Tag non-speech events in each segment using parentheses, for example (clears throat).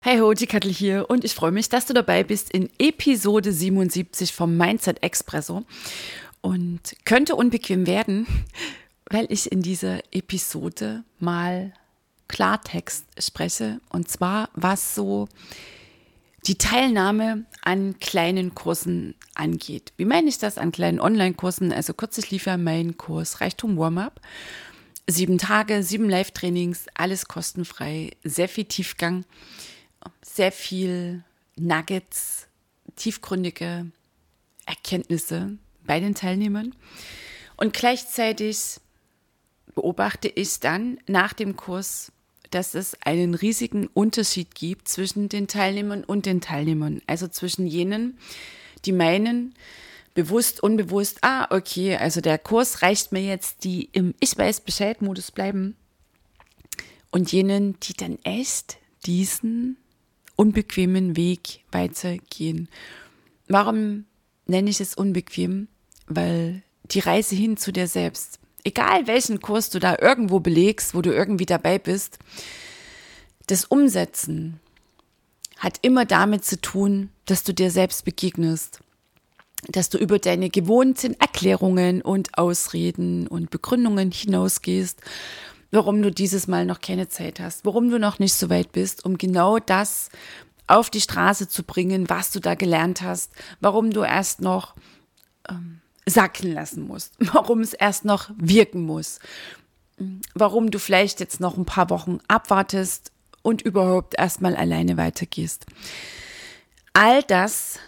Hey ho, die Kattel hier und ich freue mich, dass du dabei bist in Episode 77 vom Mindset Expresso. Und könnte unbequem werden, weil ich in dieser Episode mal Klartext spreche. Und zwar, was so die Teilnahme an kleinen Kursen angeht. Wie meine ich das an kleinen Online-Kursen? Also kurz, ich liefere meinen Kurs Reichtum Warm-up. Sieben Tage, sieben Live-Trainings, alles kostenfrei, sehr viel Tiefgang sehr viel Nuggets, tiefgründige Erkenntnisse bei den Teilnehmern. Und gleichzeitig beobachte ich dann nach dem Kurs, dass es einen riesigen Unterschied gibt zwischen den Teilnehmern und den Teilnehmern. Also zwischen jenen, die meinen, bewusst, unbewusst, ah, okay, also der Kurs reicht mir jetzt, die im Ich weiß Bescheid-Modus bleiben. Und jenen, die dann echt diesen unbequemen Weg weitergehen. Warum nenne ich es unbequem? Weil die Reise hin zu dir selbst, egal welchen Kurs du da irgendwo belegst, wo du irgendwie dabei bist, das Umsetzen hat immer damit zu tun, dass du dir selbst begegnest, dass du über deine gewohnten Erklärungen und Ausreden und Begründungen hinausgehst warum du dieses Mal noch keine Zeit hast, warum du noch nicht so weit bist, um genau das auf die Straße zu bringen, was du da gelernt hast, warum du erst noch ähm, sacken lassen musst, (laughs) warum es erst noch wirken muss, warum du vielleicht jetzt noch ein paar Wochen abwartest und überhaupt erstmal alleine weitergehst. All das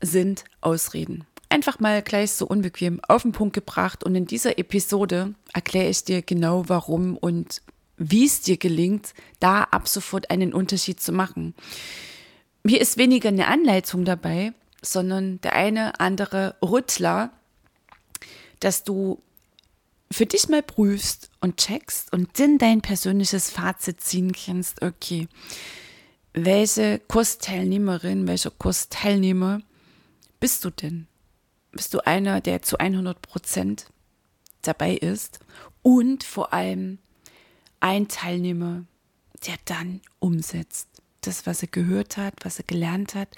sind Ausreden einfach mal gleich so unbequem auf den Punkt gebracht. Und in dieser Episode erkläre ich dir genau warum und wie es dir gelingt, da ab sofort einen Unterschied zu machen. Hier ist weniger eine Anleitung dabei, sondern der eine andere Rüttler, dass du für dich mal prüfst und checkst und dann dein persönliches Fazit ziehen kannst, okay, welche Kursteilnehmerin, welcher Kursteilnehmer bist du denn? Bist du einer, der zu 100 Prozent dabei ist und vor allem ein Teilnehmer, der dann umsetzt. Das, was er gehört hat, was er gelernt hat,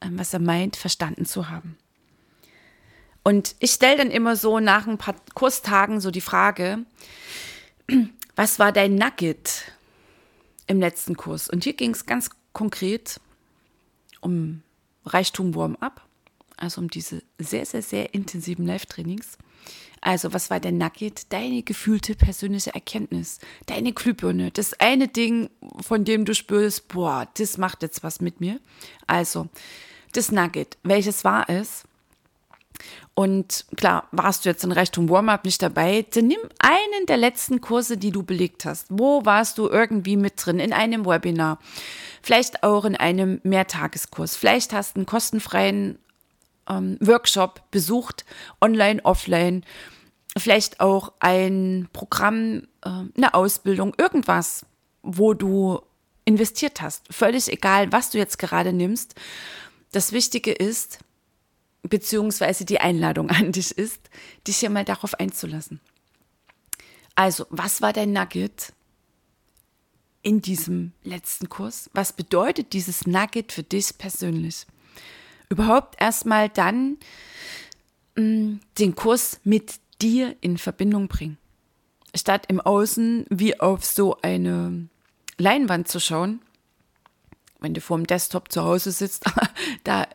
ähm, was er meint, verstanden zu haben. Und ich stelle dann immer so nach ein paar Kurstagen so die Frage, (clears throat) was war dein Nugget im letzten Kurs? Und hier ging es ganz konkret um Reichtum Warm-up also um diese sehr, sehr, sehr intensiven Live-Trainings. Also, was war der Nugget? Deine gefühlte persönliche Erkenntnis, deine Glühbirne, das eine Ding, von dem du spürst, boah, das macht jetzt was mit mir. Also, das Nugget, welches war es? Und klar, warst du jetzt in Richtung Warm-up nicht dabei, dann nimm einen der letzten Kurse, die du belegt hast. Wo warst du irgendwie mit drin? In einem Webinar, vielleicht auch in einem Mehrtageskurs. Vielleicht hast du einen kostenfreien ähm, Workshop besucht, online, offline, vielleicht auch ein Programm, äh, eine Ausbildung, irgendwas, wo du investiert hast. Völlig egal, was du jetzt gerade nimmst. Das Wichtige ist, beziehungsweise die Einladung (laughs) an dich ist, dich hier mal darauf einzulassen. Also, was war dein Nugget in diesem letzten Kurs? Was bedeutet dieses Nugget für dich persönlich? Überhaupt erstmal dann mh, mm, den Kurs mit dir in Verbindung bringen. Statt im Außen wie auf so eine Leinwand zu schauen, wenn du vor dem Desktop zu Hause sitzt, (laughs) da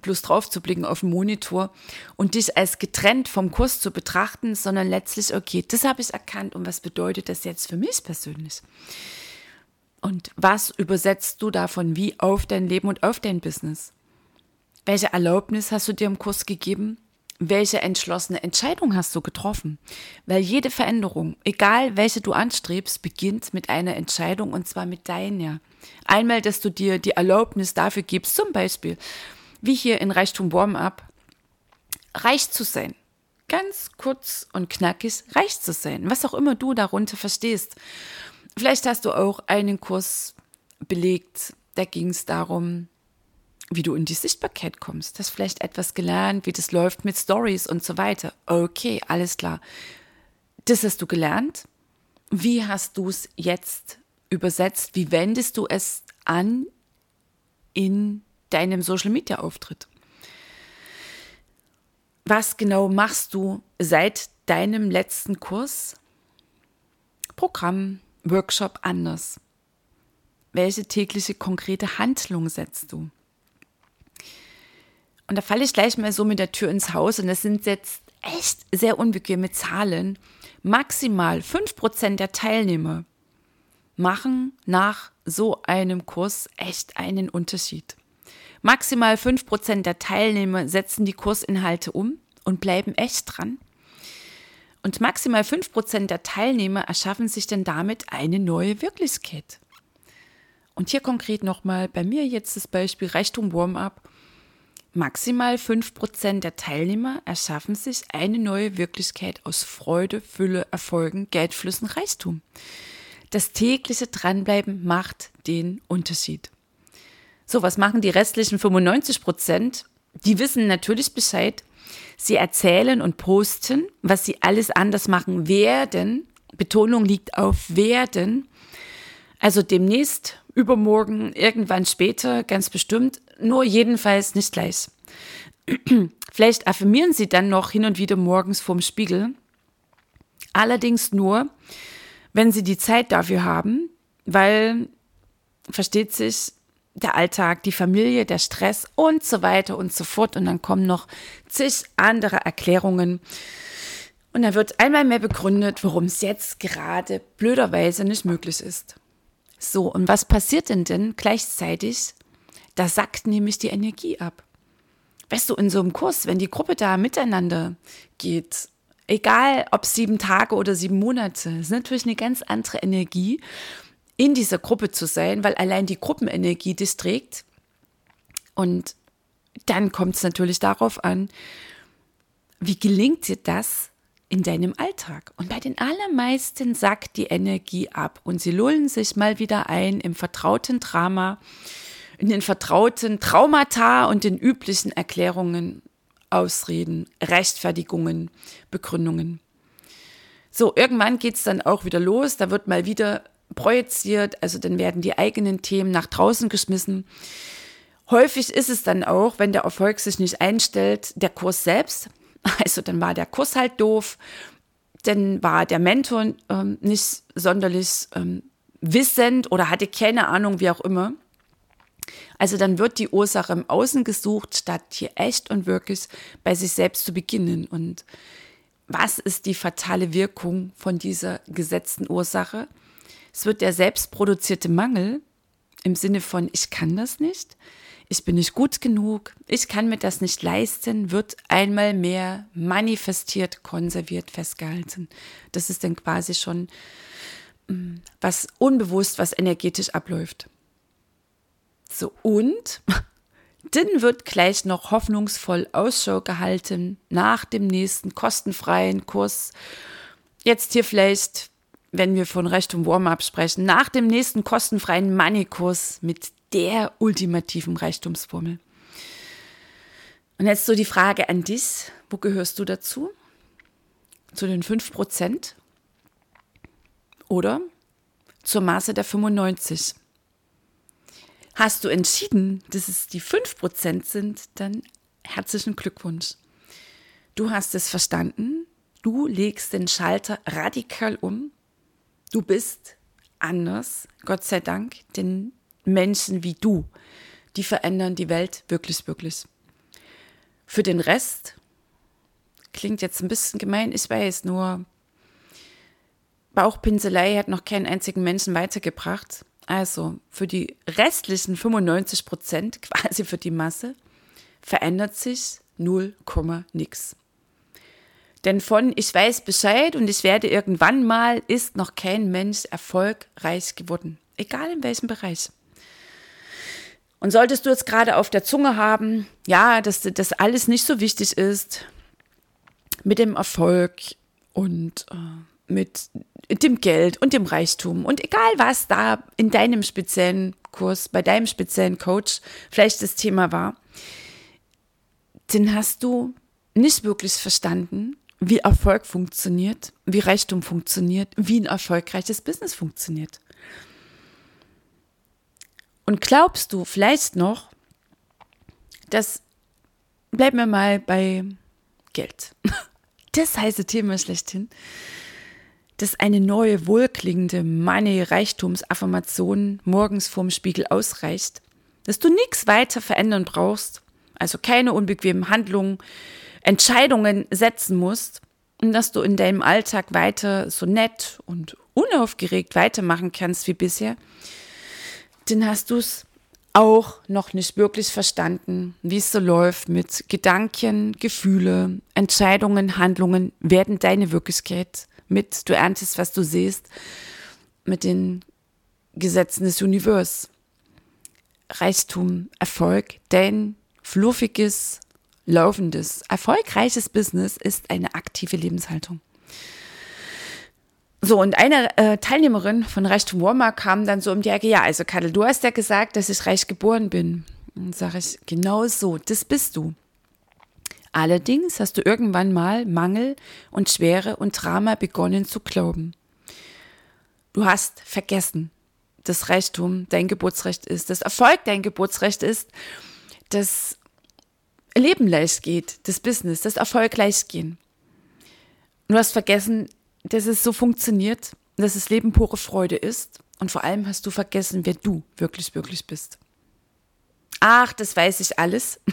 bloß drauf zu blicken auf den Monitor und dich als getrennt vom Kurs zu betrachten, sondern letztlich, okay, das habe ich erkannt und was bedeutet das jetzt für mich persönlich? Und was übersetzt du davon wie auf dein Leben und auf dein Business? Welche Erlaubnis hast du dir im Kurs gegeben, welche entschlossene Entscheidung hast du getroffen? Weil jede Veränderung, egal welche du anstrebst, beginnt mit einer Entscheidung und zwar mit deiner. Einmal, dass du dir die Erlaubnis dafür gibst, zum Beispiel, wie hier in Reichtum Warm-up, reich zu sein. Ganz kurz und knackig reich zu sein, was auch immer du darunter verstehst. Vielleicht hast du auch einen Kurs belegt, da ging es darum, wie du in die Sichtbarkeit kommst. Hast vielleicht etwas gelernt, wie das läuft mit Stories und so weiter. Okay, alles klar. Das hast du gelernt. Wie hast du es jetzt übersetzt? Wie wendest du es an in deinem Social Media Auftritt? Was genau machst du seit deinem letzten Kurs, Programm, Workshop anders? Welche tägliche konkrete Handlung setzt du? Und da falle ich gleich mal so mit der Tür ins Haus und das sind jetzt echt sehr unbequeme Zahlen. Maximal 5% der Teilnehmer machen nach so einem Kurs echt einen Unterschied. Maximal 5% der Teilnehmer setzen die Kursinhalte um und bleiben echt dran. Und maximal 5% der Teilnehmer erschaffen sich dann damit eine neue Wirklichkeit. Und hier konkret nochmal bei mir jetzt das Beispiel Reichtum Warm-up. Maximal 5% der Teilnehmer erschaffen sich eine neue Wirklichkeit aus Freude, Fülle, Erfolgen, Geldflüssen, Reichtum. Das tägliche Dranbleiben macht den Unterschied. So, was machen die restlichen 95% Die wissen natürlich Bescheid. Sie erzählen und posten, was sie alles anders machen werden. Betonung liegt auf werden. Also demnächst, übermorgen, irgendwann später, ganz bestimmt, nur jedenfalls nicht gleich. (clears throat) Vielleicht affirmieren sie dann noch hin und wieder morgens vorm Spiegel. Allerdings nur, wenn sie die Zeit dafür haben, weil, versteht sich, der Alltag, die Familie, der Stress und so weiter und so fort. Und dann kommen noch zig andere Erklärungen. Und dann wird einmal mehr begründet, warum es jetzt gerade blöderweise nicht möglich ist. So, und was passiert denn denn gleichzeitig? Da sackt nämlich die Energie ab. Weißt du, in so einem Kurs, wenn die Gruppe da miteinander geht, egal ob sieben Tage oder sieben Monate, ist natürlich eine ganz andere Energie, in dieser Gruppe zu sein, weil allein die Gruppenenergie das trägt. Und dann kommt es natürlich darauf an, wie gelingt dir das, in deinem Alltag. Und bei den allermeisten sackt die Energie ab und sie lullen sich mal wieder ein im vertrauten Drama, in den vertrauten Traumata und den üblichen Erklärungen, Ausreden, Rechtfertigungen, Begründungen. So, irgendwann geht es dann auch wieder los, da wird mal wieder projiziert, also dann werden die eigenen Themen nach draußen geschmissen. Häufig ist es dann auch, wenn der Erfolg sich nicht einstellt, der Kurs selbst, also dann war der Kurs halt doof, dann war der Mentor ähm, nicht sonderlich ähm, wissend oder hatte keine Ahnung, wie auch immer. Also dann wird die Ursache im Außen gesucht, statt hier echt und wirklich bei sich selbst zu beginnen. Und was ist die fatale Wirkung von dieser gesetzten Ursache? Es wird der selbstproduzierte Mangel im Sinne von, ich kann das nicht, ich bin nicht gut genug, ich kann mir das nicht leisten, wird einmal mehr manifestiert, konserviert, festgehalten. Das ist dann quasi schon mm, was unbewusst, was energetisch abläuft. So, und (laughs) dann wird gleich noch hoffnungsvoll Ausschau gehalten nach dem nächsten kostenfreien Kurs. Jetzt hier vielleicht, wenn wir von Recht und Warm-up sprechen, nach dem nächsten kostenfreien Money-Kurs mit der ultimativen Reichtumsformel. Und jetzt so die Frage an dich, wo gehörst du dazu? Zu den 5% oder zur Maße der 95? Hast du entschieden, dass es die 5% sind, dann herzlichen Glückwunsch. Du hast es verstanden, du legst den Schalter radikal um, du bist anders, Gott sei Dank, denn Menschen wie du, die verändern die Welt wirklich, wirklich. Für den Rest klingt jetzt ein bisschen gemein, ich weiß, nur Bauchpinselei hat noch keinen einzigen Menschen weitergebracht. Also für die restlichen 95 Prozent, (laughs) quasi für die Masse, verändert sich 0, nix. Denn von ich weiß Bescheid und ich werde irgendwann mal ist noch kein Mensch erfolgreich geworden. Egal in welchem Bereich. Und solltest du jetzt gerade auf der Zunge haben, ja, dass das alles nicht so wichtig ist mit dem Erfolg und äh, mit dem Geld und dem Reichtum und egal was da in deinem speziellen Kurs, bei deinem speziellen Coach vielleicht das Thema war, dann hast du nicht wirklich verstanden, wie Erfolg funktioniert, wie Reichtum funktioniert, wie ein erfolgreiches Business funktioniert. Und glaubst du vielleicht noch, dass, bleiben wir mal bei Geld. (laughs) Das heiße Thema schlechthin, dass eine neue, wohlklingende Money-Reichtums-Affirmation morgens vorm Spiegel ausreicht, dass du nichts weiter verändern brauchst, also keine unbequemen Handlungen, Entscheidungen setzen musst und dass du in deinem Alltag weiter so nett und unaufgeregt weitermachen kannst wie bisher, dann hast du es auch noch nicht wirklich verstanden, wie es so läuft mit Gedanken, Gefühle, Entscheidungen, Handlungen werden deine Wirklichkeit mit, du erntest, was du siehst, mit den Gesetzen des Universums. Reichtum, Erfolg, dein fluffiges, laufendes, erfolgreiches Business ist eine aktive Lebenshaltung. So, und eine äh, Teilnehmerin von Reichtum Warmer kam dann so um die Ecke, ja, also Kadel, du hast ja gesagt, dass ich reich geboren bin. Und sage ich, genau so, das bist du. Allerdings hast du irgendwann mal Mangel und Schwere und Drama begonnen zu glauben. Du hast vergessen, dass Reichtum dein Geburtsrecht ist, dass Erfolg dein Geburtsrecht ist, dass Leben leicht geht, das Business, das Erfolg leicht gehen. Du hast vergessen, dass es so funktioniert, dass das Leben pure Freude ist. Und vor allem hast du vergessen, wer du wirklich, wirklich bist. Ach, das weiß ich alles. (laughs)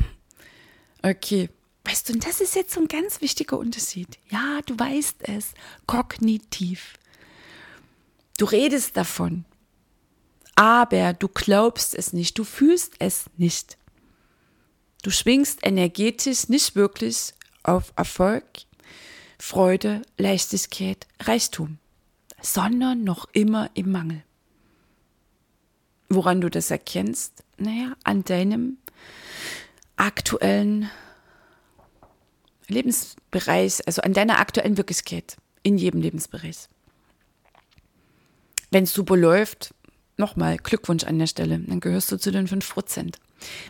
Okay. Weißt du, und das ist jetzt so ein ganz wichtiger Unterschied. Ja, du weißt es. Kognitiv. Du redest davon. Aber du glaubst es nicht. Du fühlst es nicht. Du schwingst energetisch nicht wirklich auf Erfolg, Freude, Leichtigkeit, Reichtum, sondern noch immer im Mangel. Woran du das erkennst? Naja, an deinem aktuellen Lebensbereich, also an deiner aktuellen Wirklichkeit in jedem Lebensbereich. Wenn es super läuft, nochmal Glückwunsch an der Stelle, dann gehörst du zu den 5 Prozent.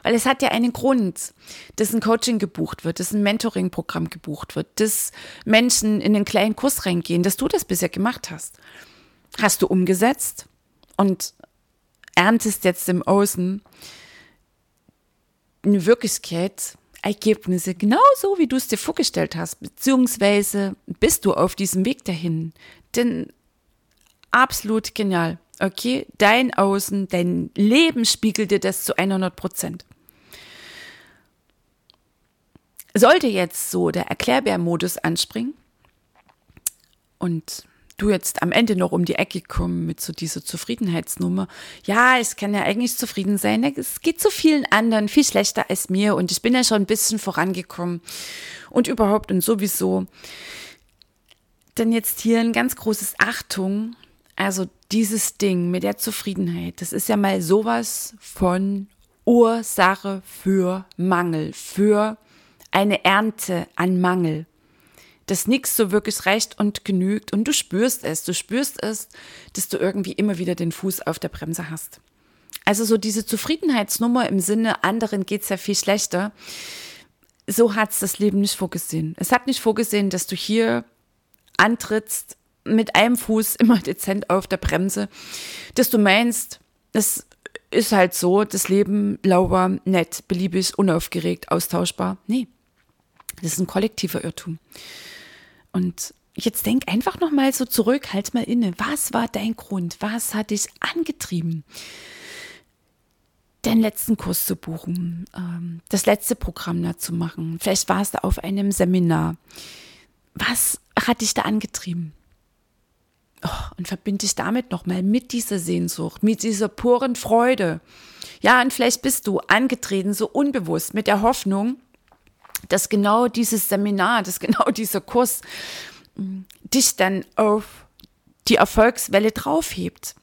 Weil es hat ja einen Grund, dass ein Coaching gebucht wird, dass ein Mentoring-Programm gebucht wird, dass Menschen in den kleinen Kurs reingehen, dass du das bisher gemacht hast. Hast du umgesetzt und erntest jetzt im Außen eine Wirklichkeit, Ergebnisse, genauso wie du es dir vorgestellt hast, beziehungsweise bist du auf diesem Weg dahin. Denn absolut genial. Okay, dein Außen, dein Leben spiegelt dir das zu 100 Prozent. Sollte jetzt so der Erklärbär-Modus anspringen und du jetzt am Ende noch um die Ecke kommen mit so dieser Zufriedenheitsnummer. Ja, ich kann ja eigentlich zufrieden sein. Es geht zu vielen anderen viel schlechter als mir und ich bin ja schon ein bisschen vorangekommen und überhaupt und sowieso. Dann jetzt hier ein ganz großes Achtung. Also dieses Ding mit der Zufriedenheit, das ist ja mal sowas von Ursache für Mangel, für eine Ernte an Mangel, dass nichts so wirklich reicht und genügt und du spürst es, du spürst es, dass du irgendwie immer wieder den Fuß auf der Bremse hast. Also so diese Zufriedenheitsnummer im Sinne, anderen geht's ja viel schlechter, so hat's das Leben nicht vorgesehen. Es hat nicht vorgesehen, dass du hier antrittst mit einem Fuß immer dezent auf der Bremse, dass du meinst, es ist halt so, das Leben lauber, nett, beliebig, unaufgeregt, austauschbar. Nee, das ist ein kollektiver Irrtum. Und jetzt denk einfach noch mal so zurück, halt mal inne. Was war dein Grund? Was hat dich angetrieben? den letzten Kurs zu buchen, ähm, das letzte Programm da zu machen. Vielleicht warst du auf einem Seminar. Was hat dich da angetrieben? Oh, und verbinde dich damit nochmal mit dieser Sehnsucht, mit dieser puren Freude. Ja, und vielleicht bist du angetreten, so unbewusst, mit der Hoffnung, dass genau dieses Seminar, dass genau dieser Kurs mm, dich dann auf die Erfolgswelle draufhebt.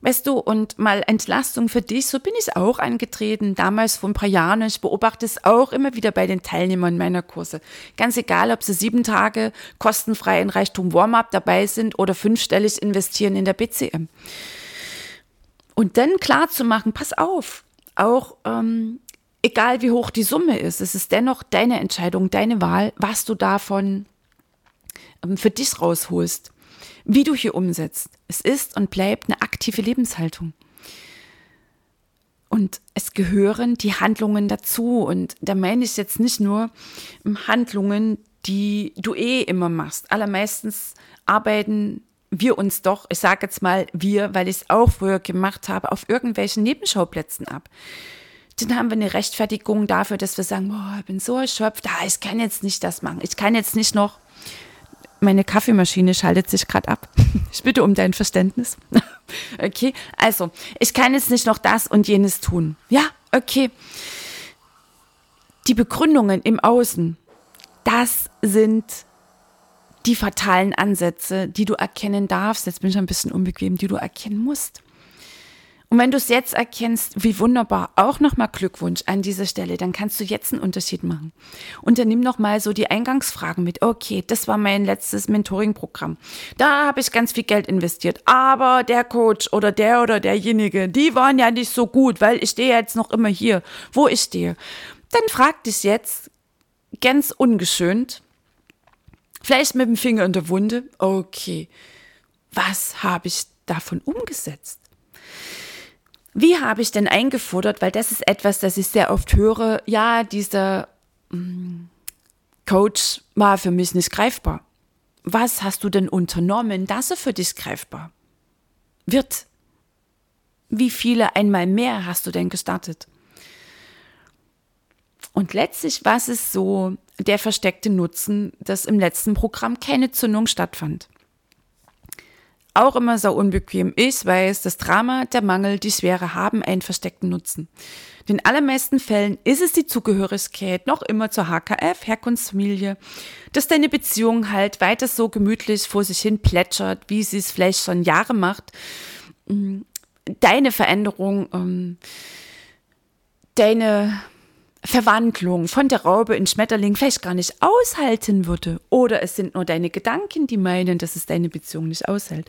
Weißt du, und mal Entlastung für dich, so bin ich auch angetreten, damals vor ein paar Jahren. Ich beobachte es auch immer wieder bei den Teilnehmern meiner Kurse. Ganz egal, ob sie sieben Tage kostenfrei in Reichtum Warm-up dabei sind oder fünfstellig investieren in der BCM. Und dann klar zu machen, pass auf, auch ähm, egal wie hoch die Summe ist, es ist dennoch deine Entscheidung, deine Wahl, was du davon ähm, für dich rausholst wie du hier umsetzt. Es ist und bleibt eine aktive Lebenshaltung. Und es gehören die Handlungen dazu. Und da meine ich jetzt nicht nur Handlungen, die du eh immer machst. Allermeistens arbeiten wir uns doch, ich sage jetzt mal wir, weil ich es auch früher gemacht habe, auf irgendwelchen Nebenschauplätzen ab. Dann haben wir eine Rechtfertigung dafür, dass wir sagen, boah, ich bin so erschöpft, ah, ich kann jetzt nicht das machen, ich kann jetzt nicht noch meine Kaffeemaschine schaltet sich gerade ab. (laughs) Ich bitte um dein Verständnis. (laughs) Okay, also, ich kann jetzt nicht noch das und jenes tun. Ja, okay. Die Begründungen im Außen, das sind die fatalen Ansätze, die du erkennen darfst. Jetzt bin ich ein bisschen unbequem, die du erkennen musst. Und wenn du es jetzt erkennst, wie wunderbar, auch nochmal Glückwunsch an dieser Stelle, dann kannst du jetzt einen Unterschied machen. Und dann nimm nochmal so die Eingangsfragen mit. Okay, das war mein letztes Mentoring-Programm. Da habe ich ganz viel Geld investiert. Aber der Coach oder der oder derjenige, die waren ja nicht so gut, weil ich stehe jetzt noch immer hier, wo ich stehe. Dann frag dich jetzt ganz ungeschönt, vielleicht mit dem Finger in der Wunde, okay, was habe ich davon umgesetzt? Wie habe ich denn eingefordert? Weil das ist etwas, das ich sehr oft höre. Ja, dieser mm, Coach war für mich nicht greifbar. Was hast du denn unternommen, dass er für dich greifbar wird? Wie viele einmal mehr hast du denn gestartet? Und letztlich, was ist so der versteckte Nutzen, dass im letzten Programm keine Zündung stattfand? Auch immer so unbequem. Ich weiß, das Drama, der Mangel, die Schwere haben einen versteckten Nutzen. In den allermeisten Fällen ist es die Zugehörigkeit noch immer zur HKF, Herkunftsfamilie, dass deine Beziehung halt weiter so gemütlich vor sich hin plätschert, wie sie es vielleicht schon Jahre macht. Mm, deine Veränderung, ähm, deine Verwandlung von der Raupe in Schmetterling vielleicht gar nicht aushalten würde. Oder es sind nur deine Gedanken, die meinen, dass es deine Beziehung nicht aushält.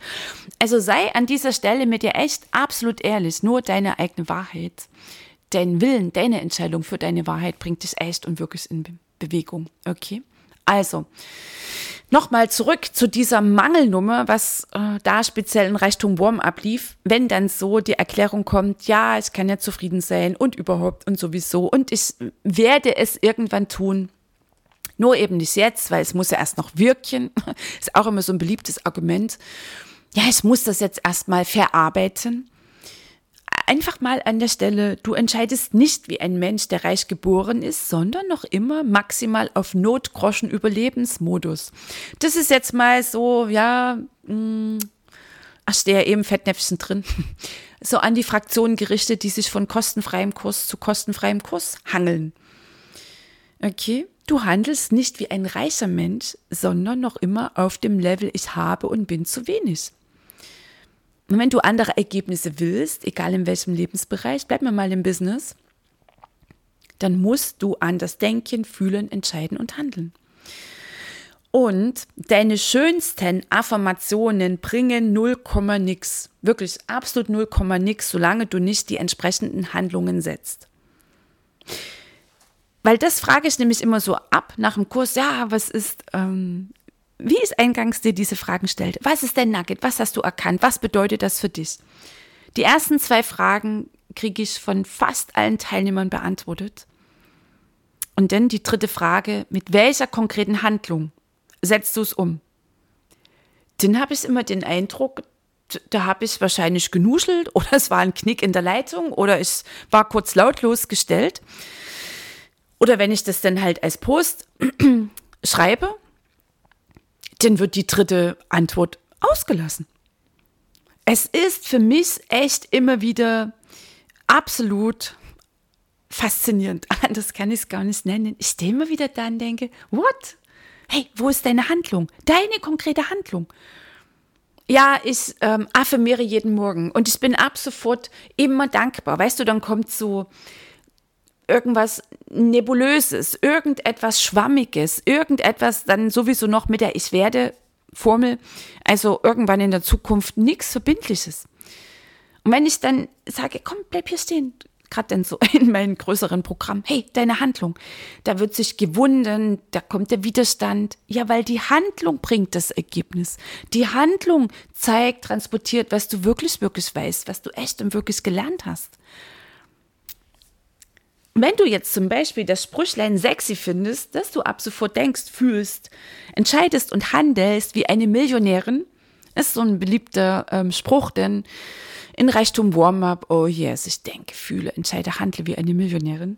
Also sei an dieser Stelle mit dir echt absolut ehrlich. Nur deine eigene Wahrheit, dein Willen, deine Entscheidung für deine Wahrheit bringt dich echt und wirklich in Be Bewegung. Okay? Also, Nochmal zurück zu dieser Mangelnummer, was äh, da speziell in Reichtum Wurm ablief, wenn dann so die Erklärung kommt, ja, ich kann ja zufrieden sein und überhaupt und sowieso und ich werde es irgendwann tun. Nur eben nicht jetzt, weil es muss ja erst noch wirken. (laughs) Ist auch immer so ein beliebtes Argument. Ja, ich muss das jetzt erstmal verarbeiten einfach mal an der Stelle, du entscheidest nicht wie ein Mensch, der reich geboren ist, sondern noch immer maximal auf Notgroschen Überlebensmodus. Das ist jetzt mal so, ja, mh, hm, ach, stehe ja eben Fettnäpfchen drin, (laughs) so an die Fraktionen gerichtet, die sich von kostenfreiem Kurs zu kostenfreiem Kurs hangeln. Okay, du handelst nicht wie ein reicher Mensch, sondern noch immer auf dem Level, ich habe und bin zu wenig. Und wenn du andere Ergebnisse willst, egal in welchem Lebensbereich, bleib mir mal im Business, dann musst du anders denken, fühlen, entscheiden und handeln. Und deine schönsten Affirmationen bringen 0, nix. Wirklich absolut 0, nix, solange du nicht die entsprechenden Handlungen setzt. Weil das frage ich nämlich immer so ab nach dem Kurs, ja, was ist ähm, wie es eingangs dir diese Fragen stellt. Was ist dein Nugget? Was hast du erkannt? Was bedeutet das für dich? Die ersten zwei Fragen kriege ich von fast allen Teilnehmern beantwortet. Und dann die dritte Frage, mit welcher konkreten Handlung setzt du es um? Dann habe ich immer den Eindruck, da habe ich wahrscheinlich genuschelt (laughs) oder es war ein Knick in der Leitung oder ich war kurz lautlos gestellt. Oder wenn ich das dann halt als Post (clears throat) schreibe, dann wird die dritte Antwort ausgelassen. Es ist für mich echt immer wieder absolut faszinierend. (laughs) Anders kann ich es gar nicht nennen. Ich stehe immer wieder da und denke, what? Hey, wo ist deine Handlung? Deine konkrete Handlung. Ja, ich ähm, affirmiere jeden Morgen und ich bin ab sofort immer dankbar. Weißt du, dann kommt so irgendwas Nebulöses, irgendetwas Schwammiges, irgendetwas dann sowieso noch mit der Ich werde Formel, also irgendwann in der Zukunft nichts Verbindliches. Und wenn ich dann sage, komm, bleib hier stehen, gerade dann so (laughs) in meinem größeren Programm, hey, deine Handlung, da wird sich gewunden, da kommt der Widerstand. Ja, weil die Handlung bringt das Ergebnis. Die Handlung zeigt, transportiert, was du wirklich, wirklich weißt, was du echt und wirklich gelernt hast. Wenn du jetzt zum Beispiel das Sprüchlein sexy findest, dass du ab sofort denkst, fühlst, entscheidest und handelst wie eine Millionärin, ist so ein beliebter ähm, Spruch, denn in Reichtum Warm-up, oh yes, ich denke, fühle, entscheide, handle wie eine Millionärin.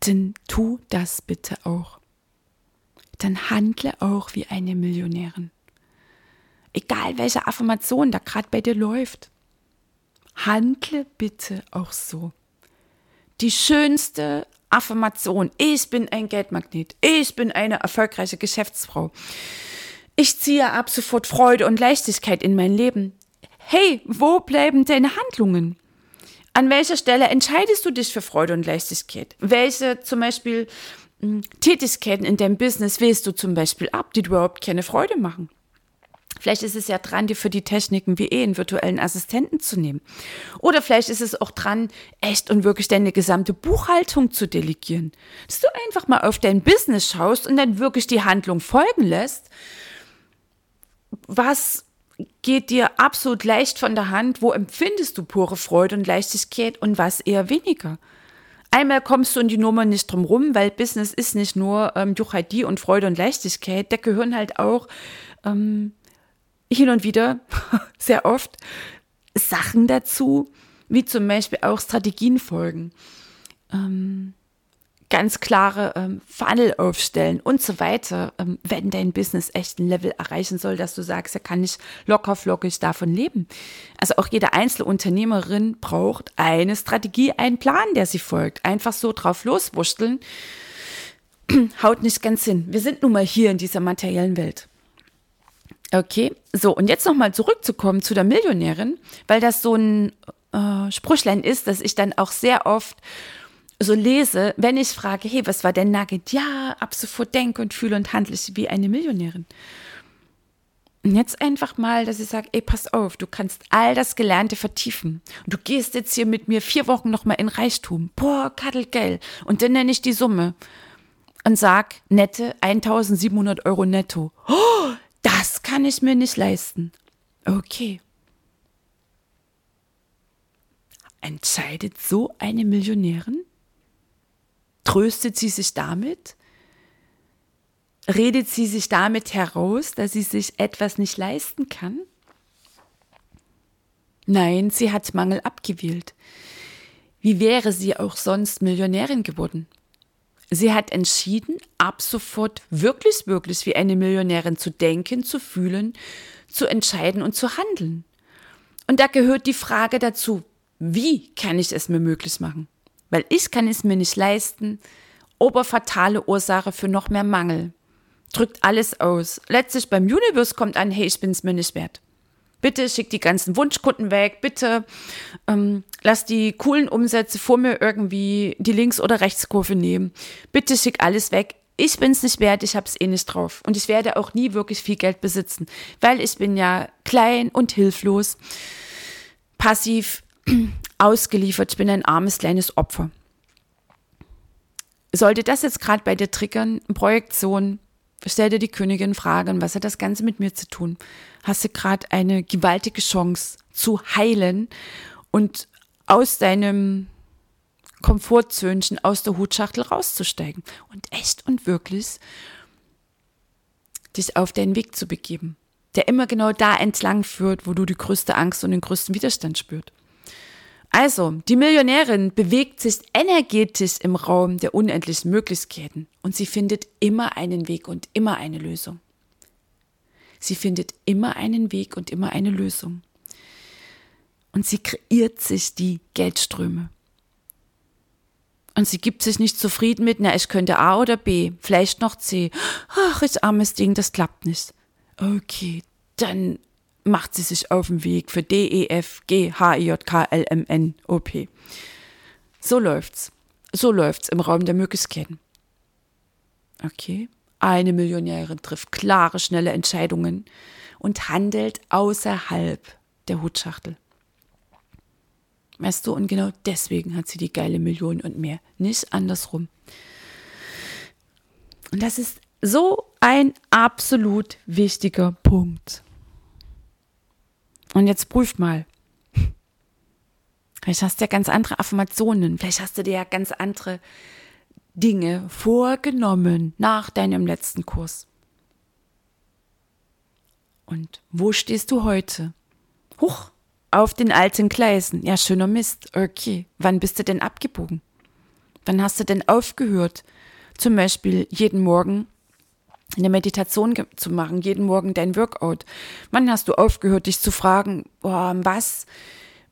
Dann tu das bitte auch. Dann handle auch wie eine Millionärin. Egal welche Affirmation da gerade bei dir läuft. Handle bitte auch so. Die schönste Affirmation. Ich bin ein Geldmagnet. Ich bin eine erfolgreiche Geschäftsfrau. Ich ziehe ab sofort Freude und Leichtigkeit in mein Leben hey, wo bleiben deine Handlungen? An welcher Stelle entscheidest du dich für Freude und Leichtigkeit? Welche zum Beispiel hm, Tätigkeiten in deinem Business wählst du zum Beispiel ab, die dir überhaupt keine Freude machen? Vielleicht ist es ja dran, dir für die Techniken wie eh einen virtuellen Assistenten zu nehmen. Oder vielleicht ist es auch dran, echt und wirklich deine gesamte Buchhaltung zu delegieren. Dass du einfach mal auf dein Business schaust und dann wirklich die Handlung folgen lässt, was geht dir absolut leicht von der Hand? Wo empfindest du pure Freude und Leichtigkeit und was eher weniger? Einmal kommst du in die Nummer nicht drum rum, weil Business ist nicht nur ähm, Juchadi und Freude und Leichtigkeit, da gehören halt auch ähm, hin und wieder, (laughs) sehr oft, Sachen dazu, wie zum Beispiel auch Strategien folgen. Ähm, ganz klare ähm, Funnel aufstellen und so weiter, ähm, wenn dein Business echt ein Level erreichen soll, dass du sagst, ja, kann ich locker flockig davon leben. Also auch jede Einzelunternehmerin braucht eine Strategie, einen Plan, der sie folgt. Einfach so drauf loswurschteln, (clears throat) haut nicht ganz hin. Wir sind nun mal hier in dieser materiellen Welt. Okay, so und jetzt nochmal zurückzukommen zu der Millionärin, weil das so ein äh, Sprüchlein ist, dass ich dann auch sehr oft so lese, wenn ich frage, hey, was war dein Nugget? Ja, ab sofort denke und fühle und handle ich wie eine Millionärin. Und jetzt einfach mal, dass ich sage, ey, pass auf, du kannst all das Gelernte vertiefen. Du gehst jetzt hier mit mir vier Wochen nochmal in Reichtum. Boah, Kaddelgeil. Und dann nenne ich die Summe und sag, nette 1700 Euro netto. Oh, das kann ich mir nicht leisten. Okay. Entscheidet so eine Millionärin? Tröstet sie sich damit? Redet sie sich damit heraus, dass sie sich etwas nicht leisten kann? Nein, sie hat Mangel abgewählt. Wie wäre sie auch sonst Millionärin geworden? Sie hat entschieden, ab sofort wirklich, wirklich wie eine Millionärin zu denken, zu fühlen, zu entscheiden und zu handeln. Und da gehört die Frage dazu, wie kann ich es mir möglich machen? weil ich kann es mir nicht leisten. Oberfatale Ursache für noch mehr Mangel. Drückt alles aus. Letztlich beim Universe kommt an, hey, ich bin es mir nicht wert. Bitte schick die ganzen Wunschkunden weg. Bitte ähm, lass die coolen Umsätze vor mir irgendwie die Links- oder Rechtskurve nehmen. Bitte schick alles weg. Ich bin es nicht wert, ich habe es eh nicht drauf. Und ich werde auch nie wirklich viel Geld besitzen, weil ich bin ja klein und hilflos, passiv, (clears throat) ausgeliefert, ich bin ein armes kleines Opfer. Sollte das jetzt gerade bei dir triggern, Projektion, stell dir die Königin Fragen, was hat das Ganze mit mir zu tun? Hast du gerade eine gewaltige Chance zu heilen und aus deinem Komfortzönchen, aus der Hutschachtel rauszusteigen und echt und wirklich dich auf deinen Weg zu begeben, der immer genau da entlang führt, wo du die größte Angst und den größten Widerstand spürst. Also, die Millionärin bewegt sich energetisch im Raum der unendlichen Möglichkeiten und sie findet immer einen Weg und immer eine Lösung. Sie findet immer einen Weg und immer eine Lösung. Und sie kreiert sich die Geldströme. Und sie gibt sich nicht zufrieden mit, na, ich könnte A oder B, vielleicht noch C. Ach, ich armes Ding, das klappt nicht. Okay, dann macht sie sich auf den Weg für D, E, F, G, H, I, J, K, L, M, N, O, P. So läuft's. So läuft's im Raum der Möglichkeiten. Okay. Eine Millionärin trifft klare, schnelle Entscheidungen und handelt außerhalb der Hutschachtel. Weißt du, und genau deswegen hat sie die geile Million und mehr, nicht andersrum. Und das ist so ein absolut wichtiger Punkt. Und jetzt prüf mal. Vielleicht hast du ja ganz andere Affirmationen, vielleicht hast du dir ja ganz andere Dinge vorgenommen nach deinem letzten Kurs. Und wo stehst du heute? Huch, auf den alten Gleisen. Ja, schöner Mist. Okay, wann bist du denn abgebogen? Wann hast du denn aufgehört, zum Beispiel jeden Morgen eine Meditation zu machen, jeden Morgen dein Workout? Wann hast du aufgehört, dich zu fragen, boah, was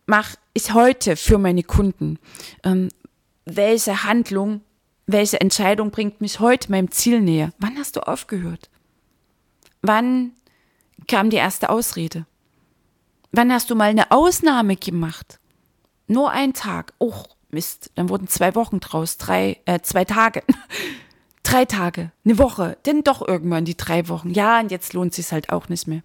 mache ich heute für meine Kunden? Ähm, welche Handlung welche Entscheidung bringt mich heute meinem Ziel näher? Wann hast du aufgehört? Wann kam die erste Ausrede? Wann hast du mal eine Ausnahme gemacht? Nur ein Tag. Oh, Mist, dann wurden zwei Wochen draus, drei, äh, zwei Tage. (laughs) drei Tage, eine Woche, denn doch irgendwann die drei Wochen. Ja, und jetzt lohnt sich's halt auch nicht mehr.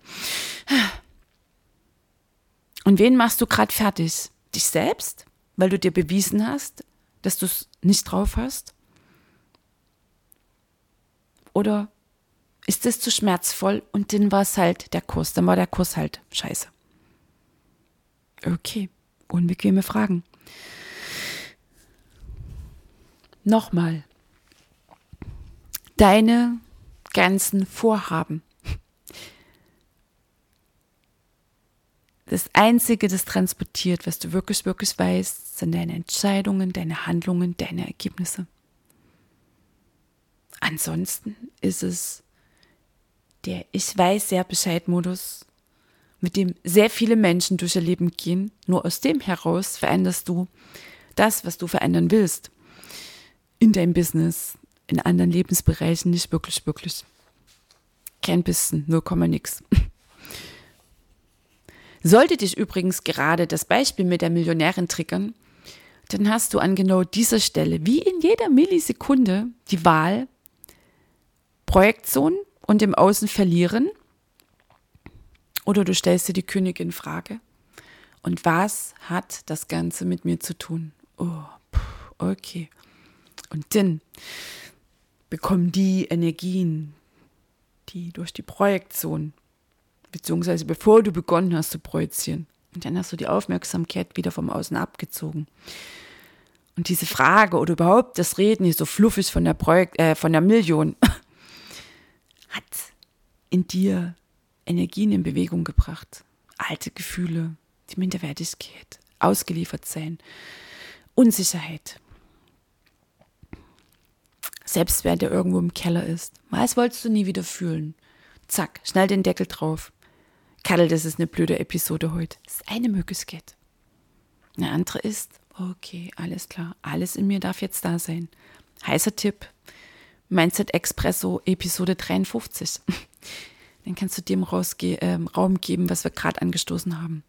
Und wen machst du gerade fertig? Dich selbst? Weil du dir bewiesen hast, dass du es nicht drauf hast? Oder ist es zu schmerzvoll und dann war es halt der Kurs, dann war der Kurs halt scheiße. Okay, unbequeme Fragen. Nochmal. Deine ganzen Vorhaben. Das Einzige, das transportiert, was du wirklich, wirklich weißt, sind deine Entscheidungen, deine Handlungen, deine Ergebnisse. Ansonsten ist es der Ich weiß sehr Bescheid-Modus, mit dem sehr viele Menschen durch ihr Leben gehen. Nur aus dem heraus veränderst du das, was du verändern willst. In deinem Business, in anderen Lebensbereichen nicht wirklich, wirklich. Kein bisschen, nur Komma nix. (laughs) Sollte dich übrigens gerade das Beispiel mit der Millionärin triggern, dann hast du an genau dieser Stelle, wie in jeder Millisekunde, die Wahl, Projektion und im Außen verlieren. Oder du stellst dir die Königin Frage. Und was hat das Ganze mit mir zu tun? Oh, okay. Und dann bekommen die Energien, die durch die Projektion, beziehungsweise bevor du begonnen hast zu projizieren, und dann hast du die Aufmerksamkeit wieder vom Außen abgezogen. Und diese Frage oder überhaupt das Reden ist so fluffig von der Projekt, äh, von der Million, (laughs) hat in dir Energien in Bewegung gebracht. Alte Gefühle, die Minderwertigkeit, ausgeliefert sein, Unsicherheit. Selbstwert, der irgendwo im Keller ist. Was wolltest du nie wieder fühlen? Zack, schnell den Deckel drauf. Kadel, das ist eine blöde Episode heute. Das ist eine Möglichkeit. Eine andere ist, okay, alles klar, alles in mir darf jetzt da sein. Heißer Tipp, Mindset Expresso Episode 53. (laughs) Dann kannst du dem rausge äh, Raum geben, was wir gerade angestoßen haben.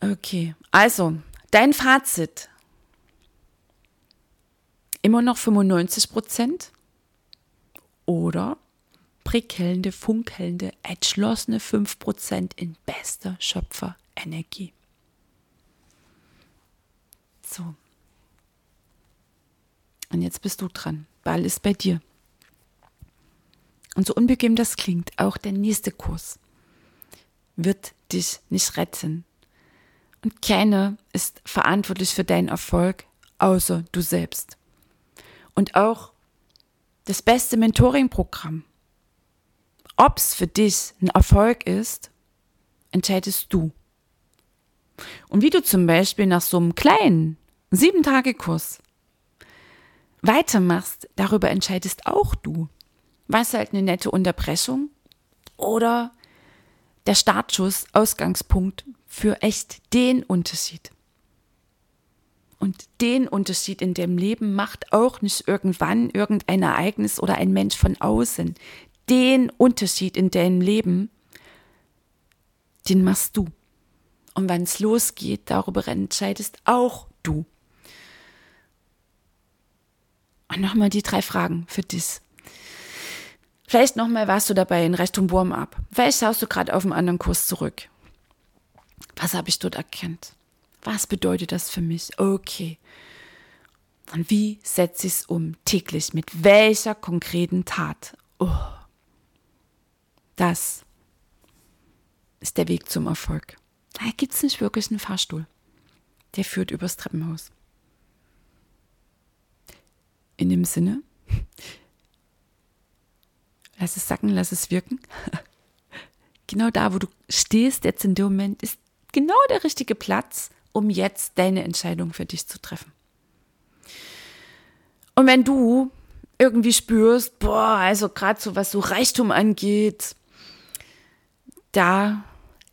Okay, also dein Fazit. Immer noch 95 Prozent oder prickelnde, funkelnde, entschlossene 5 Prozent in bester Schöpferenergie. So. Und jetzt bist du dran. Ball ist bei dir. Und so unbequem das klingt, auch der nächste Kurs wird dich nicht retten. Und keiner ist verantwortlich für deinen Erfolg, außer du selbst. Und auch das beste Mentoring-Programm. Ob es für dich ein Erfolg ist, entscheidest du. Und wie du zum Beispiel nach so einem kleinen Sieben-Tage-Kurs weitermachst, darüber entscheidest auch du. Was halt eine nette Unterbrechung oder der Startschuss, Ausgangspunkt für echt den Unterschied. Und den Unterschied in dem Leben macht auch nicht irgendwann irgendein Ereignis oder ein Mensch von außen. Den Unterschied in deinem Leben, den machst du. Und wenn es losgeht, darüber entscheidest auch du. Und nochmal die drei Fragen für dich. Vielleicht nochmal warst du dabei in Richtung Warm-up. Vielleicht schaust du gerade auf einen anderen Kurs zurück. Was habe ich dort erkannt? Was bedeutet das für mich? Okay. Und wie setze ich es um täglich? Mit welcher konkreten Tat? Oh. Das ist der Weg zum Erfolg. Da gibt es nicht wirklich einen Fahrstuhl. Der führt übers Treppenhaus. In dem Sinne, (laughs) lass es sacken, lass es wirken. (laughs) genau da, wo du stehst, jetzt in dem Moment, ist genau der richtige Platz, um jetzt deine Entscheidung für dich zu treffen. Und wenn du irgendwie spürst, boah, also gerade so was so Reichtum angeht, da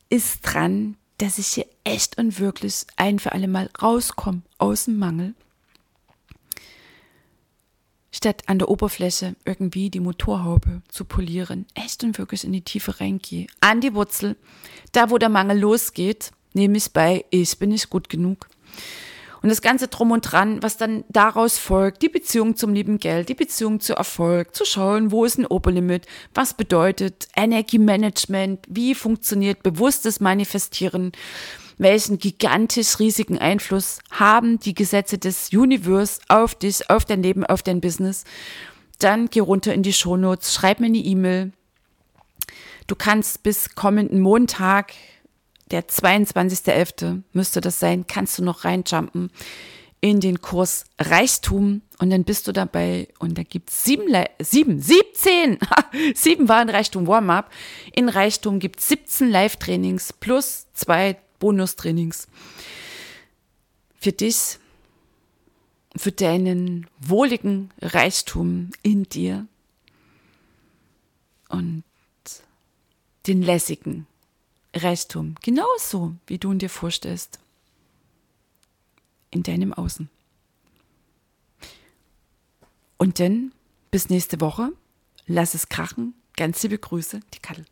ist dran, dass ich hier echt und wirklich ein für alle Mal rauskomme aus dem Mangel. Statt an der Oberfläche irgendwie die Motorhaube zu polieren, echt und wirklich in die Tiefe reingehe, an die Wurzel, da wo der Mangel losgeht, nehme ich bei, ich bin nicht gut genug. Und das Ganze drum und dran, was dann daraus folgt, die Beziehung zum lieben Geld, die Beziehung zu Erfolg, zu schauen, wo ist ein Oberlimit, was bedeutet Energiemanagement, wie funktioniert bewusstes Manifestieren, welchen gigantisch riesigen Einfluss haben die Gesetze des Universe auf dich, auf dein Leben, auf dein Business. Dann geh runter in die Shownotes, schreib mir eine E-Mail. Du kannst bis kommenden Montag der 22.11. müsste das sein, kannst du noch reinjumpen in den Kurs Reichtum? Und dann bist du dabei. Und da gibt es sieben, sieben, 17, (laughs) sieben waren Reichtum Warm-up. In Reichtum gibt es 17 Live-Trainings plus zwei Bonustrainings. Für dich, für deinen wohligen Reichtum in dir und den lässigen Reichtum, genauso wie du ihn dir vorstellst, in deinem Außen. Und dann bis nächste Woche. Lass es krachen. Ganz liebe Grüße, die Kattel.